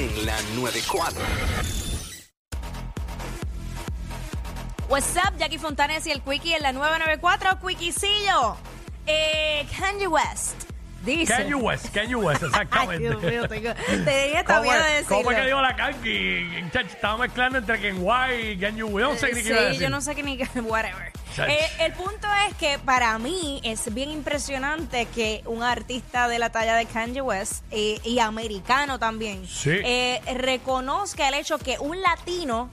en la 94. What's up, Jackie Fontanes y el Quickie en la 994, Quickiecillo. Eh, Kanye West. Dice. Kanye West, Kanye West, Ay, exactamente. Dios mío, tengo, tenía esta ¿Cómo, miedo de ¿Cómo es que digo la Kanki? Estaba mezclando entre Ken White y Kanye West. No sé ni qué iba a Sí, decir. yo no sé qué ni qué, whatever. Eh, el punto es que para mí es bien impresionante que un artista de la talla de Kanye West eh, y americano también Sí. eh, reconozca el hecho que un latino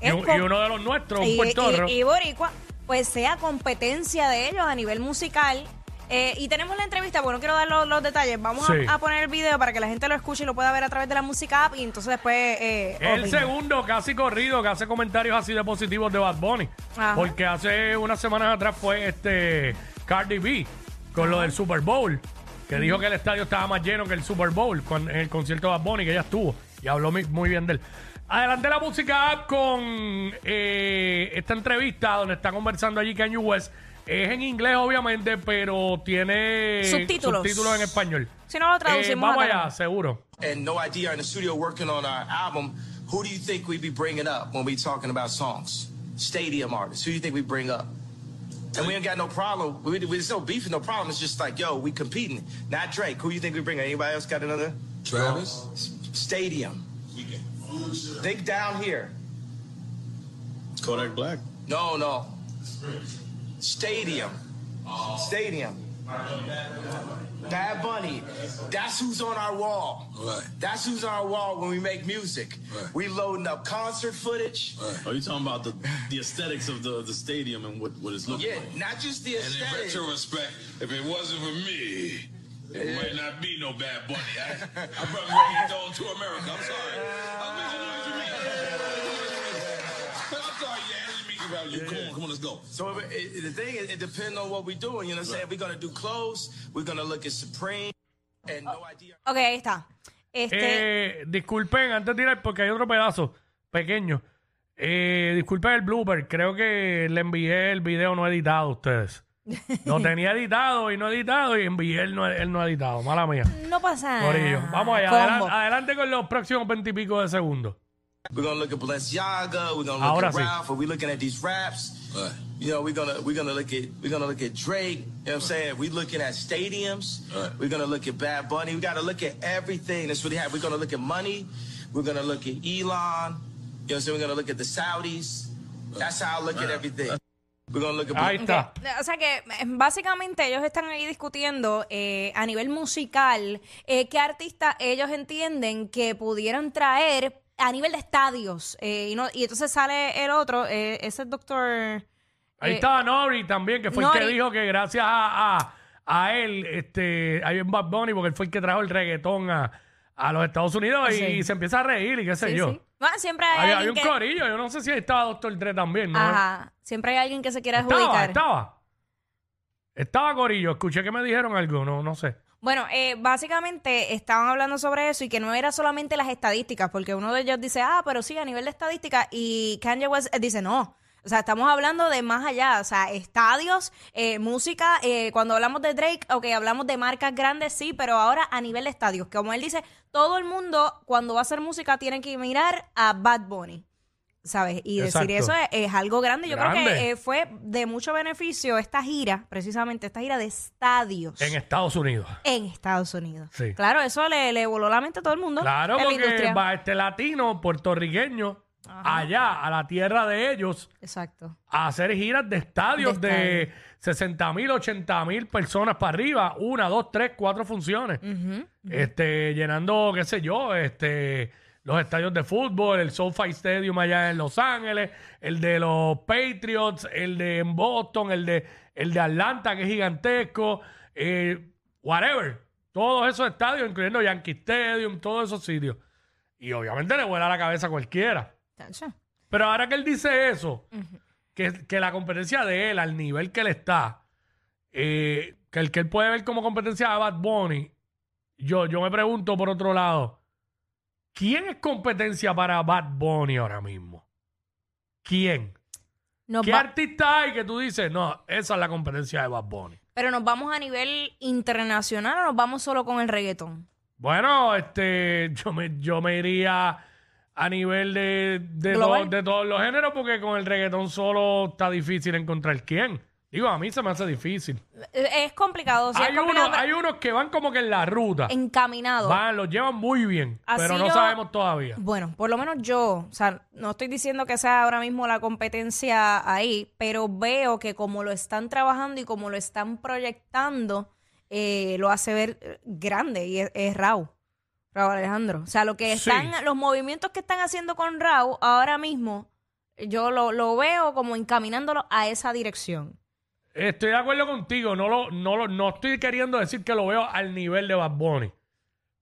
Y, un- uno de los nuestros, un y, puertorro. y- y boricua, pues sea competencia de ellos a nivel musical. Eh, y tenemos la entrevista, bueno, no quiero dar los, los detalles. Vamos a- Sí. a, poner el video para que la gente lo escuche y lo pueda ver a través de la música app y entonces después... Eh, el opina. segundo casi corrido que hace comentarios así de positivos de Bad Bunny. Ajá. Porque hace unas semanas atrás fue este Cardi B con lo del Super Bowl. Que dijo que el estadio estaba más lleno que el Super Bowl con, en el concierto de Bad Bunny que ella estuvo. Y habló muy bien de él. Adelante la música con eh, esta entrevista donde está conversando allí Kanye West. Es en inglés, obviamente, pero tiene Subtítulos. subtítulos en español. Si no lo Eh, vamos allá, seguro. and No Idea in the studio working on our album, who do you think we'd be bringing up when we talking about songs? Stadium artists. Who do you think we bring up? And we ain't got no problem. We, we, there's no beef, no problem. It's just like, yo, we competing. Not Drake. Who do you think we bring? Anybody else got another? Travis? S- Stadium. Think down here. Kodak Black. No, no. Stadium. Stadium. Bad Bunny. That's who's on our wall. Right. That's who's on our wall when we make music. Right. We loading up concert footage. Are you talking about the, the aesthetics of the, the stadium and what, what it's looking Yeah, like? not just the And in aesthetic. retrospect, if it wasn't for me, it might not be no Bad Bunny. I, I brought reggaeton to America. I'm sorry. I'm yeah, I didn't mean to grab you. Come on, let's go. So it, it, the thing is, it depends on what we're doing. You know what I'm saying? We're gonna do clothes. We're gonna look at Supreme and no idea. Ok, ahí está. Este, Eh, disculpen, antes de tirar, porque hay otro pedazo pequeño. Eh, disculpen el blooper. Creo que le envié el video no editado a ustedes. Lo tenía editado y no editado y envié el no, el no editado. Mala mía. no pasa nada. Corillo. Vamos allá. Adelan- adelante con los próximos veintipico de segundos. We're gonna look at Balenciaga. We're gonna look Ahora at sí. Ralph. Are we looking at these raps? Right. You know, we're gonna we're gonna look at we're gonna look at Drake. You know what I'm saying? We're looking at stadiums. Right. We're gonna look at Bad Bunny. We gotta look at everything that's really happening. We're gonna look at money. We're gonna look at Elon. You know what I'm saying? We're gonna look at the Saudis. That's how I look at everything. We're gonna look at Ahí está. O sea que eh, básicamente ellos están ahí discutiendo eh, a nivel musical eh, qué artistas ellos entienden que pudieran traer a nivel de estadios. eh, y, no, y entonces sale el otro, eh, ese doctor... Ahí eh, estaba Nori también, que fue el que dijo que gracias a, a, a él, este, hay un Bad Bunny, porque él fue el que trajo el reggaetón a, a los Estados Unidos y, Sí. se empieza a reír y qué sé sí, yo. sí. Bueno, siempre hay, Hay, un que... corillo, yo no sé si ahí estaba Doctor Dre también, ¿no? Ajá, siempre hay alguien que se quiera Estaba, adjudicar. estaba. Estaba Corillo, escuché que me dijeron algo, no, no sé. Bueno, eh, básicamente estaban hablando sobre eso y que no era solamente las estadísticas, porque uno de ellos dice, ah, pero sí, a nivel de estadística, y Kanye West eh, dice, no. O sea, estamos hablando de más allá, o sea, estadios, eh, música, eh, cuando hablamos de Drake, ok, hablamos de marcas grandes, sí, pero ahora a nivel de estadios, como él dice, todo el mundo cuando va a hacer música tiene que mirar a Bad Bunny. ¿Sabes? Y Exacto. decir eso es, es algo grande. Yo creo que eh, fue de mucho beneficio esta gira, precisamente esta gira de estadios En Estados Unidos. en Estados Unidos. Sí. Claro, eso le, le voló la mente a todo el mundo. Claro, porque va este latino, puertorriqueño, allá, a la tierra de ellos, Exacto. a hacer giras de estadios De de, 60 mil, 80 mil personas para arriba, una, dos, tres, cuatro funciones. Este, llenando, qué sé yo, este, los estadios de fútbol, el SoFi Stadium allá en Los Ángeles, el de los Patriots, el de Boston, el de, el de Atlanta, que es gigantesco, eh, whatever. Todos esos estadios, incluyendo Yankee Stadium, todos esos sitios. Y obviamente le vuela la cabeza a cualquiera. Pero ahora que él dice eso, que, que la competencia de él, al nivel que él está, eh, que el que él puede ver como competencia de Bad Bunny, yo, yo me pregunto por otro lado, ¿quién es competencia para Bad Bunny ahora mismo? ¿Quién? Nos ¿Qué va- artista hay que tú dices, no, esa es la competencia de Bad Bunny? pero nos vamos a nivel internacional o nos vamos solo con el reggaetón. Bueno, este, yo me, yo me iría a nivel de, de, Global. to- de todos los géneros porque con el reggaetón solo está difícil encontrar quién. Digo, a mí se me hace difícil. Es complicado, sí, hay, complicado, unos, hay unos que van como que en la ruta. pero encaminado. Van, los llevan muy bien, Así pero no yo- sabemos todavía. Bueno, por lo menos yo, o sea, no estoy diciendo que sea ahora mismo la competencia ahí, pero veo que como lo están trabajando y como lo están proyectando, eh, lo hace ver eh, grande y es, es Raúl, Raúl Alejandro. O sea, lo que Sí. están, los movimientos que están haciendo con Raúl ahora mismo, yo lo, lo veo como encaminándolo a esa dirección. Estoy de acuerdo contigo, no, lo, no, lo, no estoy queriendo decir que lo veo al nivel de Bad Bunny,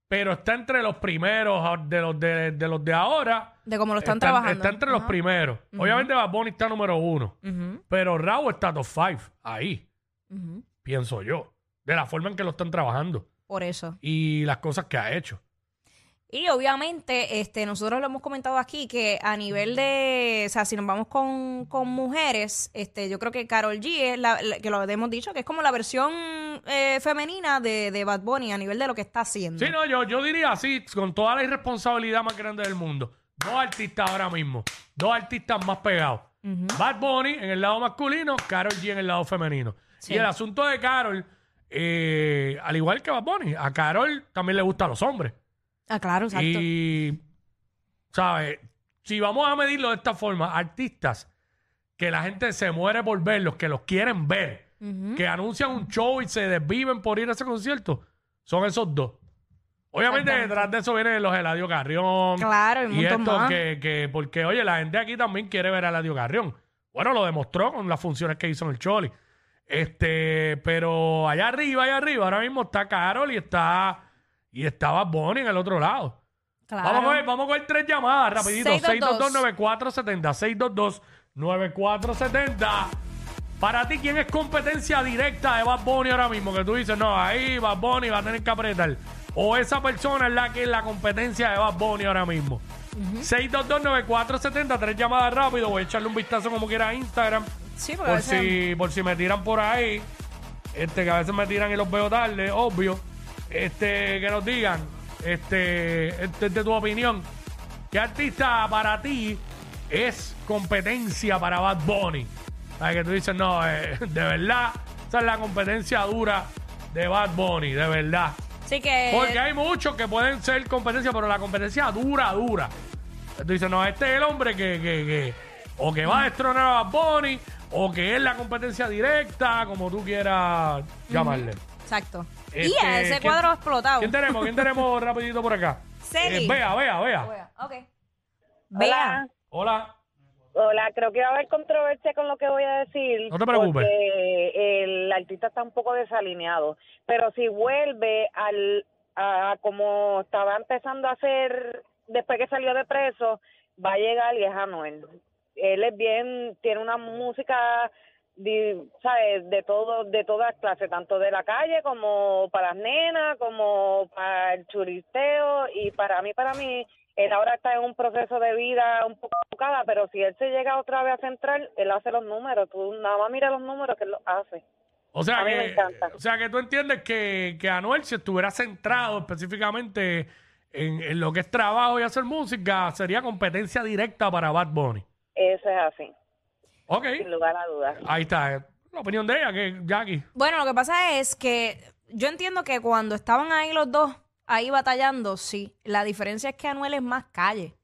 pero está entre los primeros de los de, de los de ahora. De cómo lo están está, trabajando. Está entre los primeros. Obviamente Bad Bunny está número uno, pero Raúl está top five, ahí, pienso yo, de la forma en que lo están trabajando Por eso. y las cosas que ha hecho. Y obviamente, este, nosotros lo hemos comentado aquí, que a nivel de, o sea, si nos vamos con, con mujeres, este, yo creo que Carol G es la, la- que lo hemos dicho, que es como la versión eh, femenina de, de Bad Bunny a nivel de lo que está haciendo. Sí, no, yo, yo diría así, con toda la irresponsabilidad más grande del mundo. Dos artistas ahora mismo, dos artistas más pegados. Bad Bunny en el lado masculino, Carol G en el lado femenino. Sí. Y el asunto de Carol, eh, al igual que Bad Bunny, a Carol también le gustan los hombres. Ah, claro, exacto. Y, ¿sabes? Si vamos a medirlo de esta forma, artistas que la gente se muere por verlos, que los quieren ver, que anuncian un show y se desviven por ir a ese concierto, son esos dos. Obviamente Exactamente. detrás de eso vienen los Eladio Carrión. Claro, y un y montón esto más. que, que, porque oye, la gente aquí también quiere ver a Eladio Carrión. Bueno, lo demostró con las funciones que hizo en el Choli. Este, pero allá arriba, allá arriba, ahora mismo está Carol y está, y está Bad Bunny en el otro lado. Claro. Vamos a coger, vamos a coger tres llamadas rapidito. 622. 622-9470. 622-9470. Para ti, ¿quién es competencia directa de Bad Bunny ahora mismo? Que tú dices, no, ahí Bad Bunny va a tener que apretar. O esa persona es la que es la competencia de Bad Bunny ahora mismo. 622-9470. Tres llamadas rápido. Voy a echarle un vistazo como quiera a Instagram. Sí, Por si, por si me tiran por ahí. Este, que a veces me tiran y los veo tarde, obvio. Este, que nos digan, este, este es de tu opinión. ¿Qué artista para ti es competencia para Bad Bunny? ¿Sabes que tú dices, no, eh, de verdad, esa es la competencia dura de Bad Bunny, de verdad. Sí que... Porque hay muchos que pueden ser competencia, pero la competencia dura, dura. Tú dices, no, este es el hombre que, que, que o que va a destronar a Bad Bunny, o que es la competencia directa, como tú quieras llamarle. Exacto. y Este, ese ¿quién- cuadro ha explotado. ¿Quién tenemos? ¿Quién tenemos rapidito por acá? Celi. Eh, vea, vea, vea. Ok. Vea. Hola. Hola, creo que va a haber controversia con lo que voy a decir. No te preocupes. Porque el artista está un poco desalineado. Pero si vuelve al a como estaba empezando a hacer después que salió de preso, va a llegar y es Anuel. Él es bien, tiene una música, di- ¿sabes? De todo, de todas clases, tanto de la calle como para las nenas, como para el churisteo y para mí, para mí, él ahora está en un proceso de vida un poco enfocada, pero si él se llega otra vez a centrar, él hace los números. Tú nada más mira los números que él los hace. O sea, A mí me que, encanta. o sea que tú entiendes que, que Anuel, si estuviera centrado específicamente en, en lo que es trabajo y hacer música, sería competencia directa para Bad Bunny. Eso es así, Ok, sin lugar a dudas. ahí está. eh, La opinión de ella, que Jackie. Bueno, lo que pasa es que yo entiendo que cuando estaban ahí los dos, ahí batallando, sí. La diferencia es que Anuel es más calle.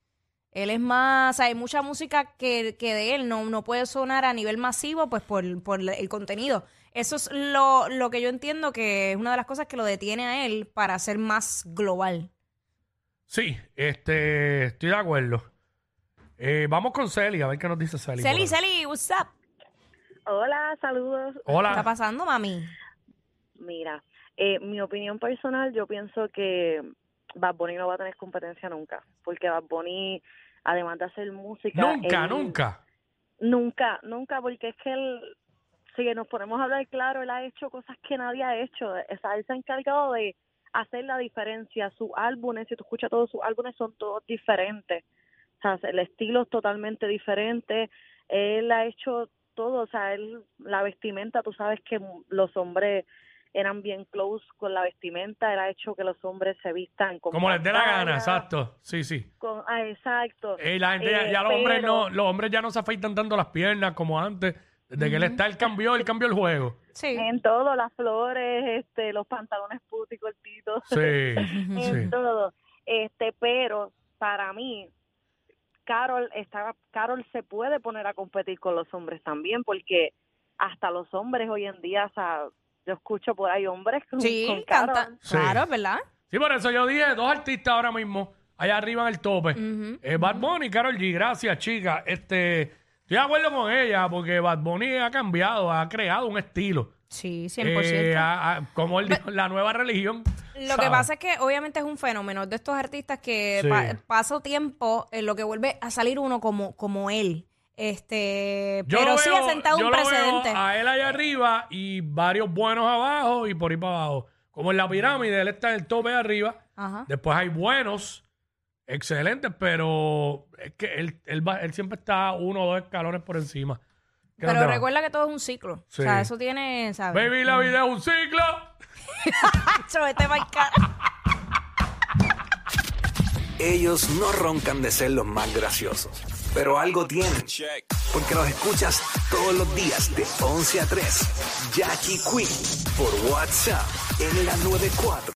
Él es más, o sea, hay mucha música que, que de él no, no puede sonar a nivel masivo, pues por, por el contenido. Eso es lo, lo que yo entiendo que es una de las cosas que lo detiene a él para ser más global. Sí, este, estoy de acuerdo. Eh, vamos con Celi, a ver qué nos dice Celi. por Celi, ahí. Celi, what's up? Hola, saludos. ¿Qué está Hola. pasando, mami? Mira, eh, mi opinión personal, yo pienso que Bad Bunny no va a tener competencia nunca, porque Bad Bunny, además de hacer música... Nunca, él- nunca. Nunca, nunca, porque es que él, si nos ponemos a hablar claro, él ha hecho cosas que nadie ha hecho. O sea, él se ha encargado de hacer la diferencia. Sus álbumes, si tú escuchas todos sus álbumes, son todos diferentes. O sea, el estilo es totalmente diferente. Él ha hecho todo, o sea, él, la vestimenta, tú sabes que los hombres eran bien close con la vestimenta, era hecho que los hombres se vistan con Como les dé la gana, exacto. Sí, sí. con- ah, exacto. Y la gente, ya, Eh, ya los hombres no, los hombres ya no se afeitan tanto las piernas como antes. Desde que él está, él cambió, él cambió el juego. Sí. En todo, las flores, este, los pantalones puti cortitos, Sí, en sí. todo. Este, pero para mí, Carol está, Carol se puede poner a competir con los hombres también, porque hasta los hombres hoy en día, o sea, yo escucho por ahí hombres con, Sí, con canta. Sí. Claro, ¿verdad? Sí, por eso yo dije dos artistas ahora mismo, allá arriba en el tope. Eh, Bad Bunny y Karol G. Gracias, chica. Este, estoy de acuerdo con ella porque Bad Bunny ha cambiado, ha creado un estilo. Sí, 100%. Eh, a- a- como él dijo, la nueva religión. Lo que pasa es que obviamente es un fenómeno de estos artistas que Sí. pa- pasa tiempo en lo que vuelve a salir uno como, como él. Este, Yo pero lo sí veo- ha sentado yo un lo veo precedente. a él allá arriba y varios buenos abajo y por ahí para abajo. Como en la pirámide, él está en el tope de arriba. Ajá. Después hay buenos, excelentes, pero es que él, él, va- él siempre está uno o dos escalones por encima. ¿Qué Pero va? recuerda que todo es un ciclo. Sí. O sea, eso tiene, ¿sabes? Baby, la vida es un ciclo. Acho, vete pa'l cara. Ellos no roncan de ser los más graciosos, pero algo tienen. Porque los escuchas todos los días de 11 a 3. Jackie Quinn por WhatsApp en la 94.